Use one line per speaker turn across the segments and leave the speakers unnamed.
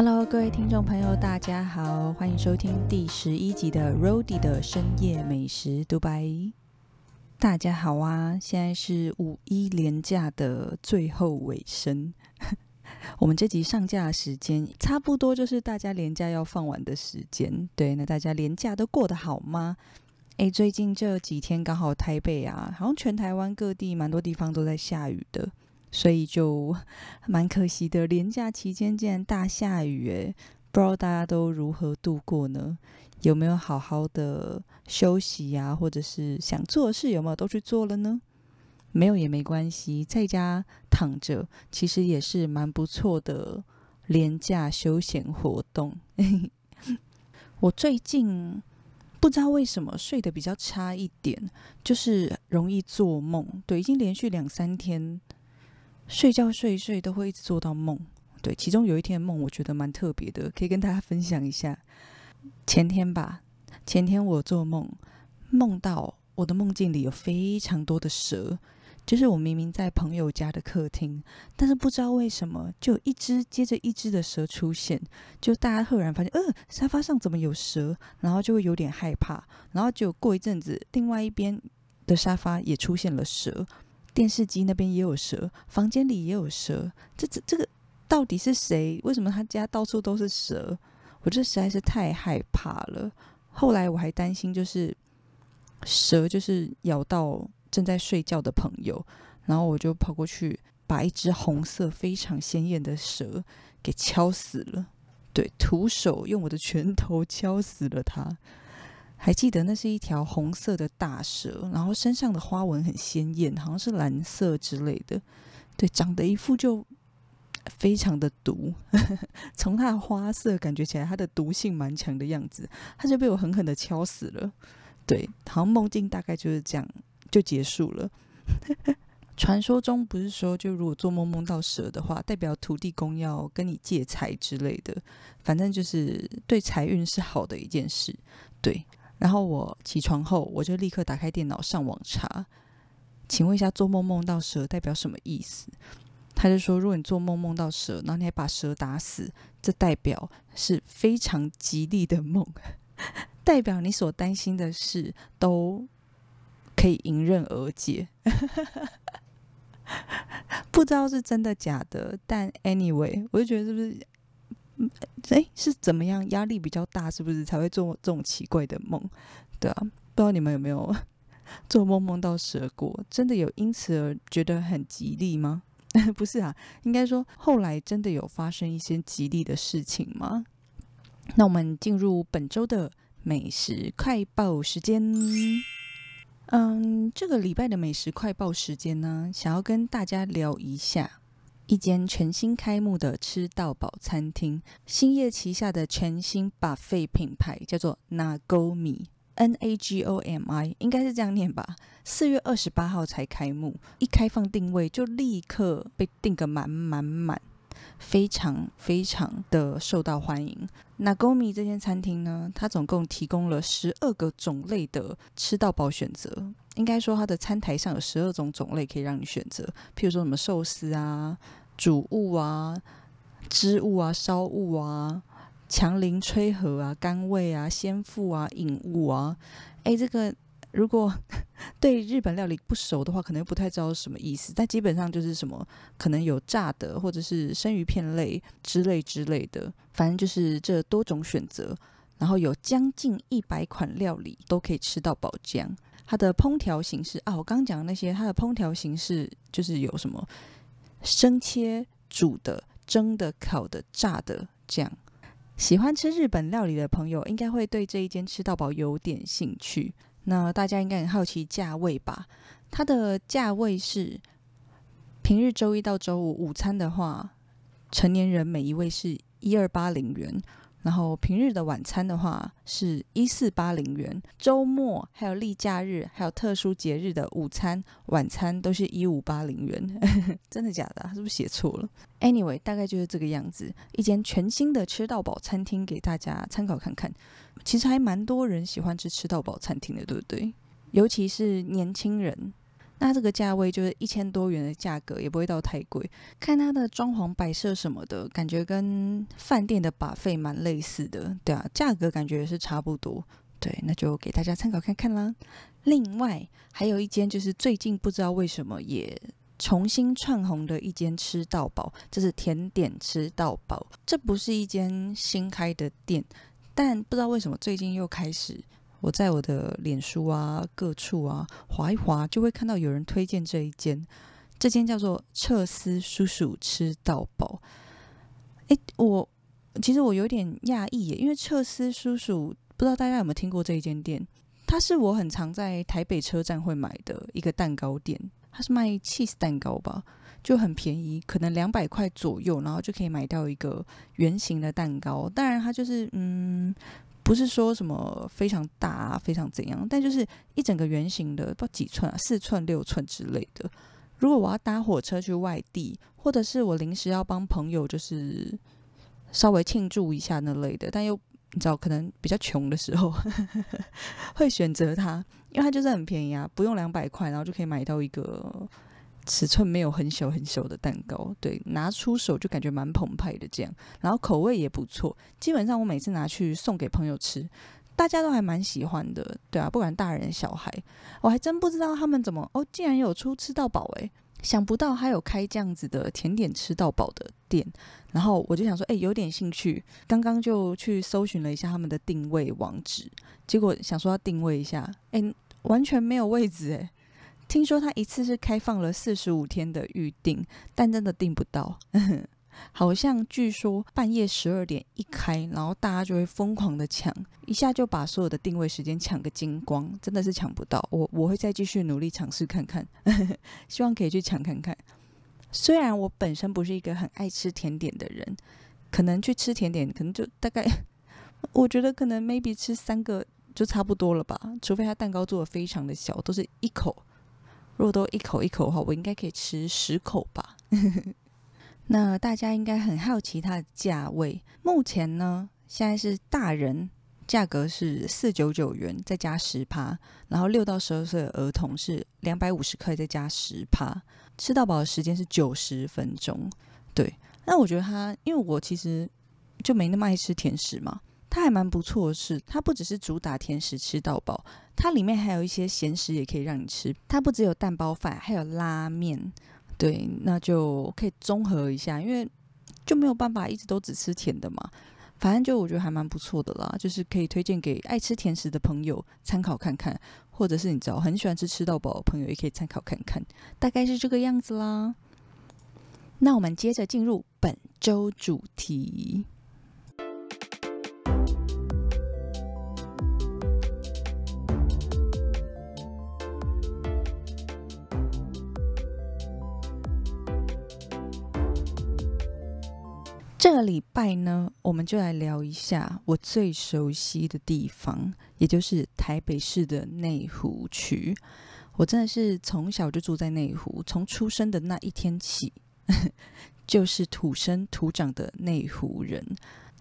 Hello，各位听众朋友，大家好，欢迎收听第十一集的 Rody 的深夜美食独白。大家好啊，现在是五一连假的最后尾声，我们这集上架时间差不多就是大家连假要放完的时间。对，那大家连假都过得好吗？诶，最近这几天刚好台北啊，好像全台湾各地蛮多地方都在下雨的。所以就 蛮可惜的，连假期间竟然大下雨，诶，不知道大家都如何度过呢？有没有好好的休息呀？或者是想做的事有没有都去做了呢？没有也没关系，在家躺着其实也是蛮不错的廉价休闲活动。我最近不知道为什么睡得比较差一点，就是容易做梦，对，已经连续两三天。睡觉睡一睡都会一直做到梦，对，其中有一天梦我觉得蛮特别的，可以跟大家分享一下。前天吧，前天我做梦，梦到我的梦境里有非常多的蛇，就是我明明在朋友家的客厅，但是不知道为什么就一只接着一只的蛇出现，就大家赫然发现，呃，沙发上怎么有蛇，然后就会有点害怕，然后就过一阵子，另外一边的沙发也出现了蛇。电视机那边也有蛇，房间里也有蛇，这这这个到底是谁？为什么他家到处都是蛇？我这实在是太害怕了。后来我还担心，就是蛇就是咬到正在睡觉的朋友，然后我就跑过去把一只红色非常鲜艳的蛇给敲死了。对，徒手用我的拳头敲死了它。还记得那是一条红色的大蛇，然后身上的花纹很鲜艳，好像是蓝色之类的。对，长得一副就非常的毒，从它的花色感觉起来，它的毒性蛮强的样子。它就被我狠狠的敲死了。对，好像梦境大概就是这样就结束了。传说中不是说，就如果做梦梦到蛇的话，代表土地公要跟你借财之类的，反正就是对财运是好的一件事。对。然后我起床后，我就立刻打开电脑上网查，请问一下，做梦梦到蛇代表什么意思？他就说，如果你做梦梦到蛇，然后你还把蛇打死，这代表是非常吉利的梦，代表你所担心的事都可以迎刃而解。不知道是真的假的，但 anyway，我就觉得是不是？哎，是怎么样？压力比较大，是不是才会做这种奇怪的梦？对啊，不知道你们有没有做梦梦到蛇过？真的有因此而觉得很吉利吗？不是啊，应该说后来真的有发生一些吉利的事情吗？那我们进入本周的美食快报时间。嗯，这个礼拜的美食快报时间呢，想要跟大家聊一下。一间全新开幕的吃到饱餐厅，兴业旗下的全新 buffet 品牌叫做 Nagomi，N A G O M I，应该是这样念吧。四月二十八号才开幕，一开放定位就立刻被订个满满满，非常非常的受到欢迎。Nagomi 这间餐厅呢，它总共提供了十二个种类的吃到饱选择。应该说，它的餐台上有十二种种类可以让你选择，譬如说什么寿司啊、主物啊、汁物啊、烧物啊、强凌吹和啊、甘味啊、鲜腹啊、引物啊。哎，这个如果 对日本料理不熟的话，可能不太知道什么意思。但基本上就是什么，可能有炸的，或者是生鱼片类之类之类的，反正就是这多种选择。然后有将近一百款料理都可以吃到饱浆。它的烹调形式啊，我刚讲的那些，它的烹调形式就是有什么生切、煮的、蒸的、烤的、炸的这样。喜欢吃日本料理的朋友，应该会对这一间吃到饱有点兴趣。那大家应该很好奇价位吧？它的价位是平日周一到周五午餐的话，成年人每一位是一二八零元。然后平日的晚餐的话是一四八零元，周末还有例假日还有特殊节日的午餐晚餐都是一五八零元，真的假的？是不是写错了？Anyway，大概就是这个样子，一间全新的吃到饱餐厅给大家参考看看。其实还蛮多人喜欢吃吃到饱餐厅的，对不对？尤其是年轻人，那这个价位就是一千多元的价格，也不会到太贵。看它的装潢摆设什么的，感觉跟饭店的把费蛮类似的，对啊，价格感觉是差不多。对，那就给大家参考看看啦。另外还有一间，就是最近不知道为什么也重新串红的一间吃到饱，这是甜点吃到饱。这不是一间新开的店，但不知道为什么最近又开始。我在我的脸书啊各处啊划一划，就会看到有人推荐这一间，这间叫做彻斯叔叔吃到饱。哎，我其实我有点讶异耶，因为彻斯叔叔不知道大家有没有听过这一间店，它是我很常在台北车站会买的一个蛋糕店，它是卖 cheese 蛋糕吧，就很便宜，可能两百块左右，然后就可以买到一个圆形的蛋糕。当然，它就是嗯。不是说什么非常大，非常怎样，但就是一整个圆形的，不知道几寸啊，四寸、六寸之类的。如果我要搭火车去外地，或者是我临时要帮朋友，就是稍微庆祝一下那类的，但又你知道，可能比较穷的时候，会选择它，因为它就是很便宜啊，不用两百块，然后就可以买到一个。尺寸没有很小很小的蛋糕，对，拿出手就感觉蛮澎湃的这样，然后口味也不错，基本上我每次拿去送给朋友吃，大家都还蛮喜欢的，对啊，不管大人小孩，我还真不知道他们怎么哦，竟然有出吃到饱诶，想不到还有开这样子的甜点吃到饱的店，然后我就想说，哎，有点兴趣，刚刚就去搜寻了一下他们的定位网址，结果想说要定位一下，哎，完全没有位置诶。听说他一次是开放了四十五天的预定，但真的订不到。好像据说半夜十二点一开，然后大家就会疯狂的抢，一下就把所有的定位时间抢个精光，真的是抢不到。我我会再继续努力尝试看看，希望可以去抢看看。虽然我本身不是一个很爱吃甜点的人，可能去吃甜点，可能就大概，我觉得可能 maybe 吃三个就差不多了吧，除非他蛋糕做的非常的小，都是一口。如果都一口一口的话，我应该可以吃十口吧。那大家应该很好奇它的价位。目前呢，现在是大人价格是四九九元，再加十趴，然后六到十二岁的儿童是两百五十克，再加十趴。吃到饱的时间是九十分钟。对，那我觉得它，因为我其实就没那么爱吃甜食嘛。它还蛮不错的是，它不只是主打甜食吃到饱，它里面还有一些咸食也可以让你吃。它不只有蛋包饭，还有拉面，对，那就可以综合一下，因为就没有办法一直都只吃甜的嘛。反正就我觉得还蛮不错的啦，就是可以推荐给爱吃甜食的朋友参考看看，或者是你知道很喜欢吃吃到饱的朋友也可以参考看看，大概是这个样子啦。那我们接着进入本周主题。这个礼拜呢，我们就来聊一下我最熟悉的地方，也就是台北市的内湖区。我真的是从小就住在内湖，从出生的那一天起，就是土生土长的内湖人。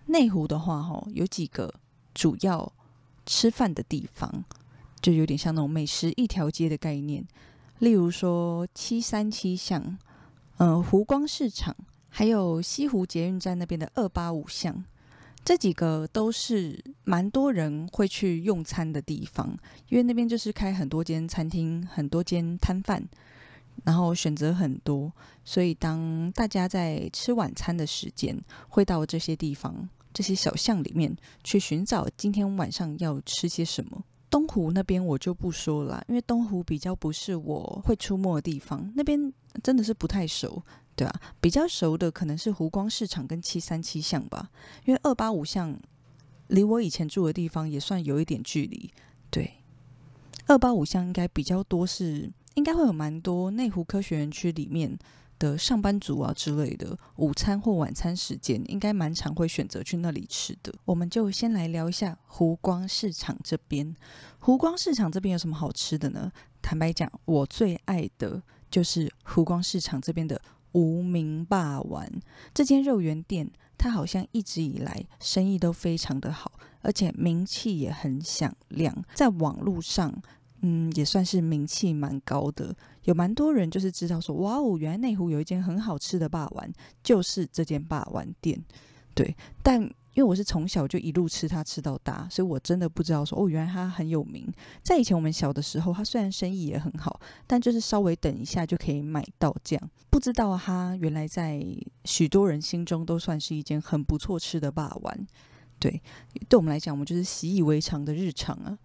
内湖的话，哈，有几个主要吃饭的地方，就有点像那种美食一条街的概念。例如说七三七巷，嗯，湖光市场。还有西湖捷运站那边的二八五巷，这几个都是蛮多人会去用餐的地方，因为那边就是开很多间餐厅、很多间摊贩，然后选择很多，所以当大家在吃晚餐的时间，会到这些地方、这些小巷里面去寻找今天晚上要吃些什么。东湖那边我就不说了，因为东湖比较不是我会出没的地方，那边真的是不太熟。对啊，比较熟的可能是湖光市场跟七三七巷吧，因为二八五巷离我以前住的地方也算有一点距离。对，二八五巷应该比较多是，应该会有蛮多内湖科学园区里面的上班族啊之类的，午餐或晚餐时间应该蛮常会选择去那里吃的。我们就先来聊一下湖光市场这边，湖光市场这边有什么好吃的呢？坦白讲，我最爱的就是湖光市场这边的。无名霸丸这间肉圆店，它好像一直以来生意都非常的好，而且名气也很响亮。在网络上嗯，也算是名气蛮高的，有蛮多人就是知道说，哇哦，原来内湖有一间很好吃的霸丸，就是这间霸丸店。对，但因为我是从小就一路吃它吃到大，所以我真的不知道说，哦，原来它很有名。在以前我们小的时候，它虽然生意也很好，但就是稍微等一下就可以买到这样。不知道它原来在许多人心中都算是一间很不错吃的霸丸。对，对我们来讲，我们就是习以为常的日常啊。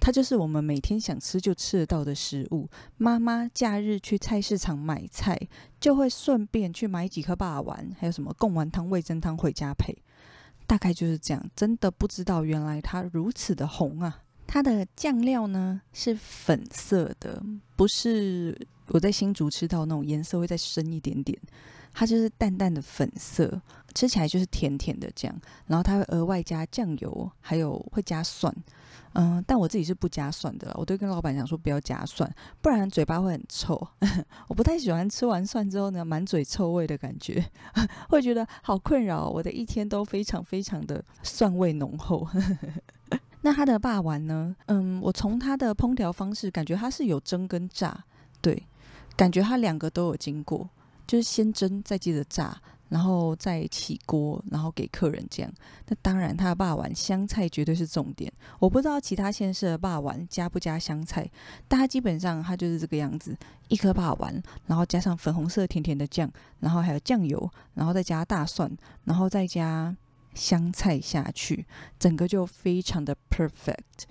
它就是我们每天想吃就吃得到的食物。妈妈假日去菜市场买菜，就会顺便去买几颗霸丸，还有什么贡丸汤、味增汤回家配。大概就是这样。真的不知道原来它如此的红啊！它的酱料呢是粉色的，不是我在新竹吃到那种颜色会再深一点点。它就是淡淡的粉色，吃起来就是甜甜的这样。然后它会额外加酱油，还有会加蒜。嗯，但我自己是不加蒜的，我都跟老板讲说不要加蒜，不然嘴巴会很臭。我不太喜欢吃完蒜之后呢，满嘴臭味的感觉，会觉得好困扰。我的一天都非常非常的蒜味浓厚。那它的霸丸呢？嗯，我从它的烹调方式感觉它是有蒸跟炸，对，感觉它两个都有经过，就是先蒸再接着炸。然后再起锅，然后给客人这样。那当然，他的霸丸香菜绝对是重点。我不知道其他县市的霸丸加不加香菜，但它基本上它就是这个样子：一颗霸丸，然后加上粉红色甜甜的酱，然后还有酱油，然后再加大蒜，然后再加香菜下去，整个就非常的 perfect。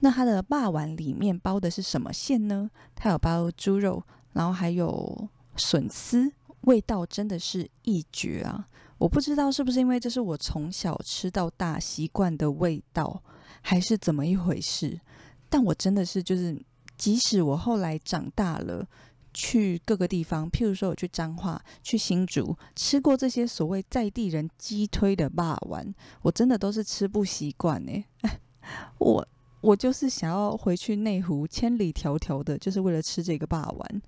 那它的霸丸里面包的是什么馅呢？它有包猪肉，然后还有笋丝。味道真的是一绝啊！我不知道是不是因为这是我从小吃到大习惯的味道，还是怎么一回事。但我真的是就是，即使我后来长大了，去各个地方，譬如说我去彰化、去新竹，吃过这些所谓在地人鸡推的霸丸，我真的都是吃不习惯呢。我我就是想要回去内湖，千里迢迢的，就是为了吃这个霸丸。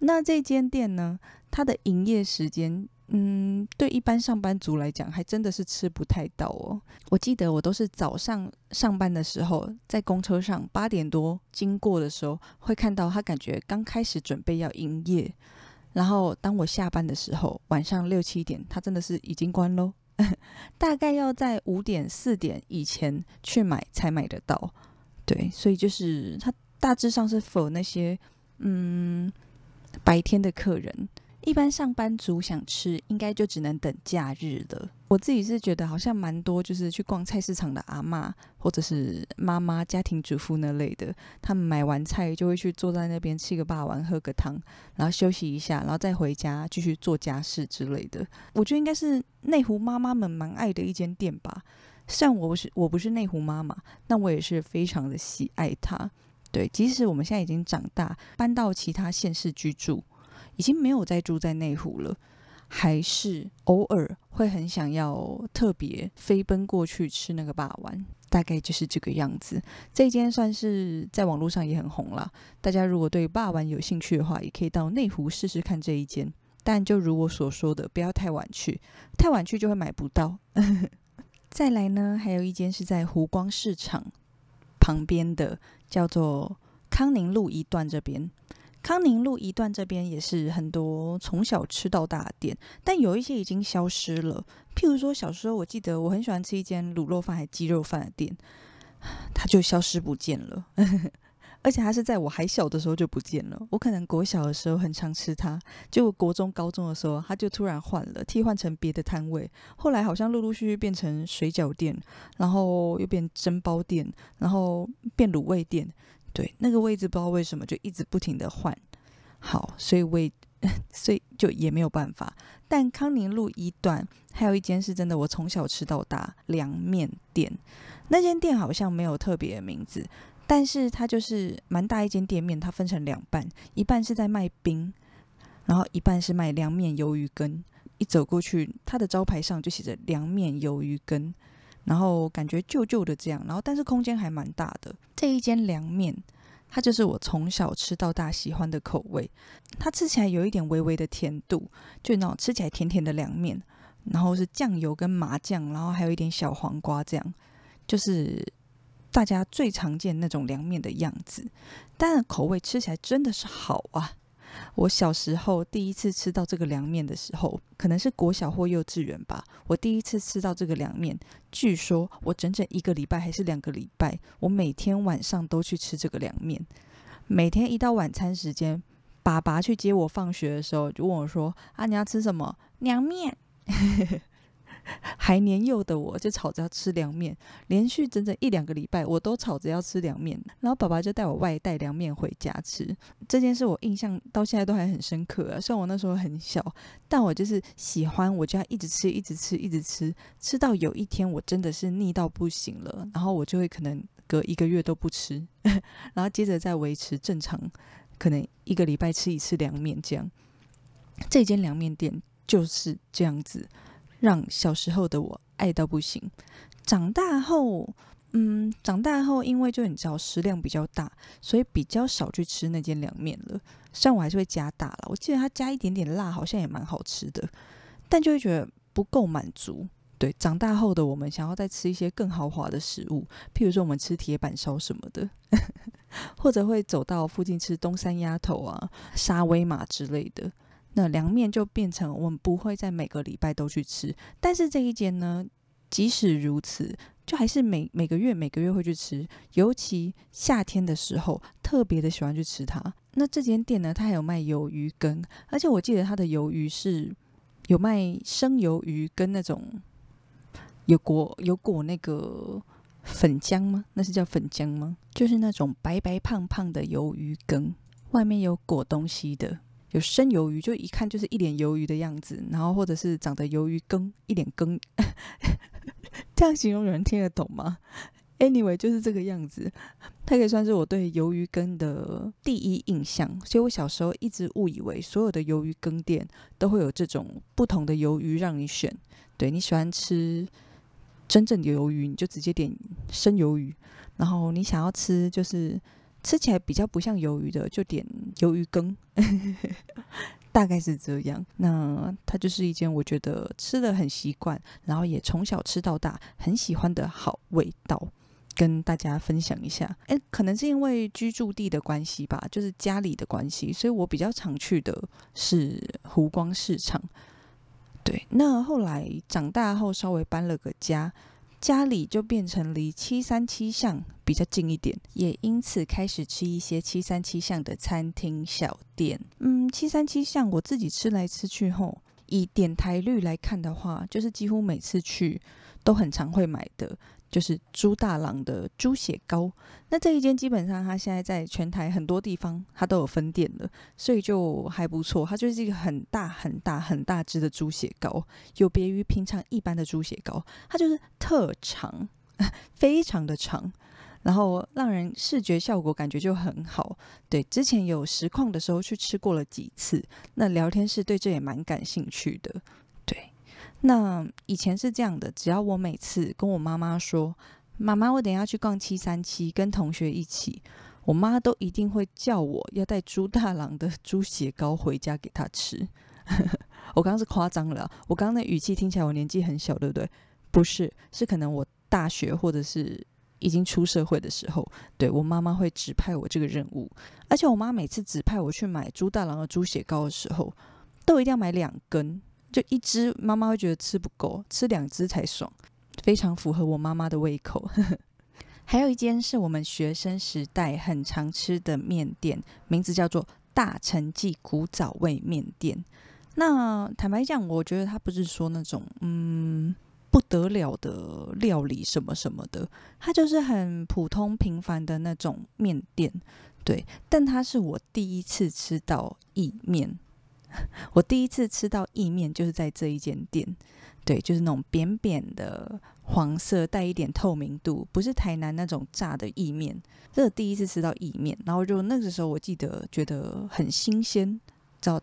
那这间店呢？它的营业时间，嗯，对一般上班族来讲，还真的是吃不太到哦。我记得我都是早上上班的时候，在公车上八点多经过的时候，会看到他感觉刚开始准备要营业。然后当我下班的时候，晚上六七点，他真的是已经关喽。大概要在五点四点以前去买才买得到。对，所以就是它大致上是否那些嗯。白天的客人，一般上班族想吃，应该就只能等假日了。我自己是觉得好像蛮多，就是去逛菜市场的阿妈或者是妈妈、家庭主妇那类的，他们买完菜就会去坐在那边吃个霸王，喝个汤，然后休息一下，然后再回家继续做家事之类的。我觉得应该是内湖妈妈们蛮爱的一间店吧。虽然我不是我不是内湖妈妈，但我也是非常的喜爱它。对，即使我们现在已经长大，搬到其他县市居住，已经没有再住在内湖了，还是偶尔会很想要特别飞奔过去吃那个霸丸，大概就是这个样子。这间算是在网络上也很红了，大家如果对霸丸有兴趣的话，也可以到内湖试试看这一间。但就如我所说的，不要太晚去，太晚去就会买不到。再来呢，还有一间是在湖光市场。旁边的叫做康宁路一段这边，康宁路一段这边也是很多从小吃到大的店，但有一些已经消失了。譬如说小时候，我记得我很喜欢吃一间卤肉饭还鸡肉饭的店，它就消失不见了。而且它是在我还小的时候就不见了。我可能国小的时候很常吃它，结果国中、高中的时候，它就突然换了，替换成别的摊位。后来好像陆陆续续变成水饺店，然后又变蒸包店，然后变卤味店。对，那个位置不知道为什么就一直不停的换。好，所以我 所以就也没有办法。但康宁路一段还有一间是真的，我从小吃到大凉面店。那间店好像没有特别的名字。但是它就是蛮大一间店面，它分成两半，一半是在卖冰，然后一半是卖凉面鱿鱼羹。一走过去，它的招牌上就写着凉面鱿鱼羹，然后感觉旧旧的这样，然后但是空间还蛮大的。这一间凉面，它就是我从小吃到大喜欢的口味。它吃起来有一点微微的甜度，就那种吃起来甜甜的凉面，然后是酱油跟麻酱，然后还有一点小黄瓜这样，就是。大家最常见那种凉面的样子，但口味吃起来真的是好啊！我小时候第一次吃到这个凉面的时候，可能是国小或幼稚园吧。我第一次吃到这个凉面，据说我整整一个礼拜还是两个礼拜，我每天晚上都去吃这个凉面。每天一到晚餐时间，爸爸去接我放学的时候，就问我说：“啊，你要吃什么？凉面。” 还年幼的我就吵着要吃凉面，连续整整一两个礼拜，我都吵着要吃凉面。然后爸爸就带我外带凉面回家吃。这件事我印象到现在都还很深刻啊。虽然我那时候很小，但我就是喜欢，我就要一直吃，一直吃，一直吃，吃到有一天我真的是腻到不行了，然后我就会可能隔一个月都不吃，然后接着再维持正常，可能一个礼拜吃一次凉面这样。这间凉面店就是这样子。让小时候的我爱到不行，长大后，嗯，长大后，因为就你知道食量比较大，所以比较少去吃那间凉面了。虽然我还是会加大了，我记得它加一点点辣，好像也蛮好吃的，但就会觉得不够满足。对，长大后的我们想要再吃一些更豪华的食物，譬如说我们吃铁板烧什么的，或者会走到附近吃东山鸭头啊、沙威玛之类的。那凉面就变成我们不会在每个礼拜都去吃，但是这一间呢，即使如此，就还是每每个月每个月会去吃，尤其夏天的时候，特别的喜欢去吃它。那这间店呢，它还有卖鱿鱼羹，而且我记得它的鱿鱼是有卖生鱿鱼跟那种有裹有裹那个粉浆吗？那是叫粉浆吗？就是那种白白胖胖的鱿鱼羹，外面有裹东西的。有生鱿鱼，就一看就是一脸鱿鱼的样子，然后或者是长得鱿鱼羹，一脸羹，这样形容有人听得懂吗？Anyway，就是这个样子，它可以算是我对鱿鱼羹的第一印象。所以我小时候一直误以为所有的鱿鱼羹店都会有这种不同的鱿鱼让你选。对你喜欢吃真正的鱿鱼，你就直接点生鱿鱼；然后你想要吃就是。吃起来比较不像鱿鱼的，就点鱿鱼羹，大概是这样。那它就是一间我觉得吃的很习惯，然后也从小吃到大，很喜欢的好味道，跟大家分享一下。哎，可能是因为居住地的关系吧，就是家里的关系，所以我比较常去的是湖光市场。对，那后来长大后稍微搬了个家。家里就变成离七三七巷比较近一点，也因此开始吃一些七三七巷的餐厅小店。嗯，七三七巷我自己吃来吃去后，以点台率来看的话，就是几乎每次去都很常会买的。就是猪大郎的猪血糕，那这一间基本上它现在在全台很多地方它都有分店了，所以就还不错。它就是一个很大很大很大只的猪血糕，有别于平常一般的猪血糕，它就是特长，非常的长，然后让人视觉效果感觉就很好。对，之前有实况的时候去吃过了几次，那聊天室对这也蛮感兴趣的。那以前是这样的，只要我每次跟我妈妈说：“妈妈，我等下去逛七三七，跟同学一起。”我妈都一定会叫我要带猪大郎的猪血糕回家给她吃。我刚刚是夸张了，我刚刚的语气听起来我年纪很小，对不对？不是，是可能我大学或者是已经出社会的时候，对我妈妈会指派我这个任务。而且我妈每次指派我去买猪大郎的猪血糕的时候，都一定要买两根。就一只，妈妈会觉得吃不够，吃两只才爽，非常符合我妈妈的胃口。还有一间是我们学生时代很常吃的面店，名字叫做大成记古早味面店。那坦白讲，我觉得它不是说那种嗯不得了的料理什么什么的，它就是很普通平凡的那种面店。对，但它是我第一次吃到意面。我第一次吃到意面就是在这一间店，对，就是那种扁扁的黄色，带一点透明度，不是台南那种炸的意面。这是第一次吃到意面，然后就那个时候我记得觉得很新鲜，找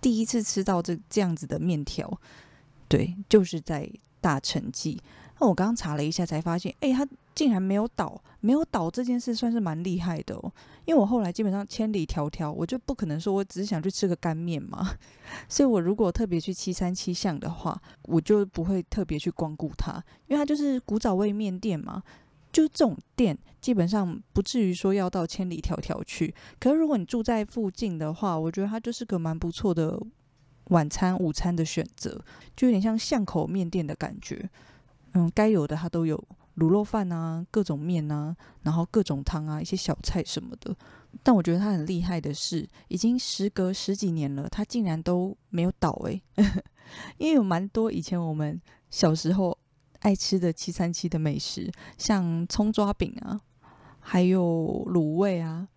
第一次吃到这这样子的面条，对，就是在大成记。那我刚刚查了一下，才发现，哎，它竟然没有倒，没有倒这件事算是蛮厉害的哦。因为我后来基本上千里迢迢，我就不可能说我只是想去吃个干面嘛。所以我如果特别去七三七巷的话，我就不会特别去光顾它，因为它就是古早味面店嘛。就这种店，基本上不至于说要到千里迢迢去。可是如果你住在附近的话，我觉得它就是个蛮不错的晚餐、午餐的选择，就有点像巷口面店的感觉。嗯，该有的它都有，卤肉饭啊，各种面啊，然后各种汤啊，一些小菜什么的。但我觉得它很厉害的是，已经时隔十几年了，它竟然都没有倒诶。因为有蛮多以前我们小时候。爱吃的七三七的美食，像葱抓饼啊，还有卤味啊，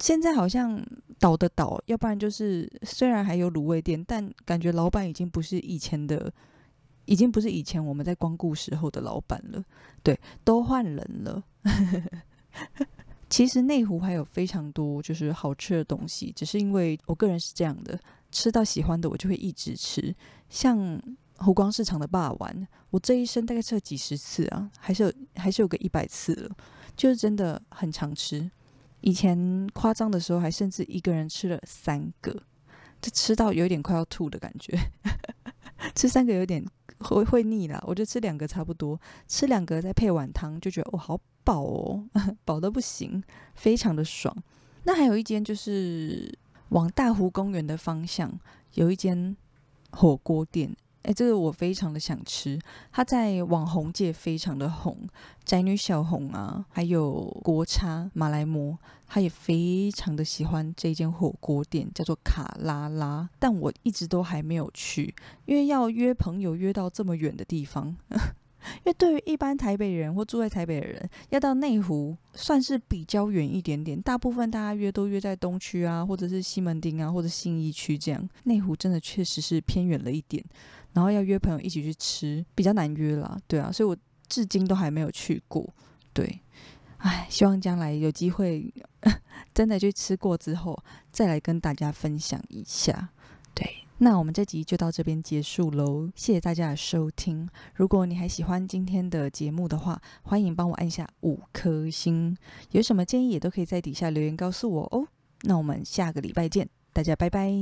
现在好像倒的倒，要不然就是虽然还有卤味店，但感觉老板已经不是以前的，已经不是以前我们在光顾时候的老板了，对，都换人了。其实内湖还有非常多就是好吃的东西，只是因为我个人是这样的，吃到喜欢的我就会一直吃，像。湖光市场的霸丸，我这一生大概吃了几十次啊，还是有还是有个一百次了，就是真的很常吃。以前夸张的时候，还甚至一个人吃了三个，就吃到有点快要吐的感觉。吃三个有点会会腻啦，我就吃两个差不多，吃两个再配碗汤，就觉得哦好饱哦，饱的不行，非常的爽。那还有一间就是往大湖公园的方向有一间火锅店。哎，这个我非常的想吃。他在网红界非常的红，宅女小红啊，还有国差马来模，他也非常的喜欢这间火锅店，叫做卡拉拉。但我一直都还没有去，因为要约朋友约到这么远的地方。因为对于一般台北人或住在台北的人，要到内湖算是比较远一点点。大部分大家约都约在东区啊，或者是西门町啊，或者信义区这样。内湖真的确实是偏远了一点，然后要约朋友一起去吃，比较难约啦。对啊，所以我至今都还没有去过。对，唉，希望将来有机会 真的去吃过之后，再来跟大家分享一下。对。那我们这集就到这边结束喽，谢谢大家的收听。如果你还喜欢今天的节目的话，欢迎帮我按下五颗星。有什么建议也都可以在底下留言告诉我哦。那我们下个礼拜见，大家拜拜。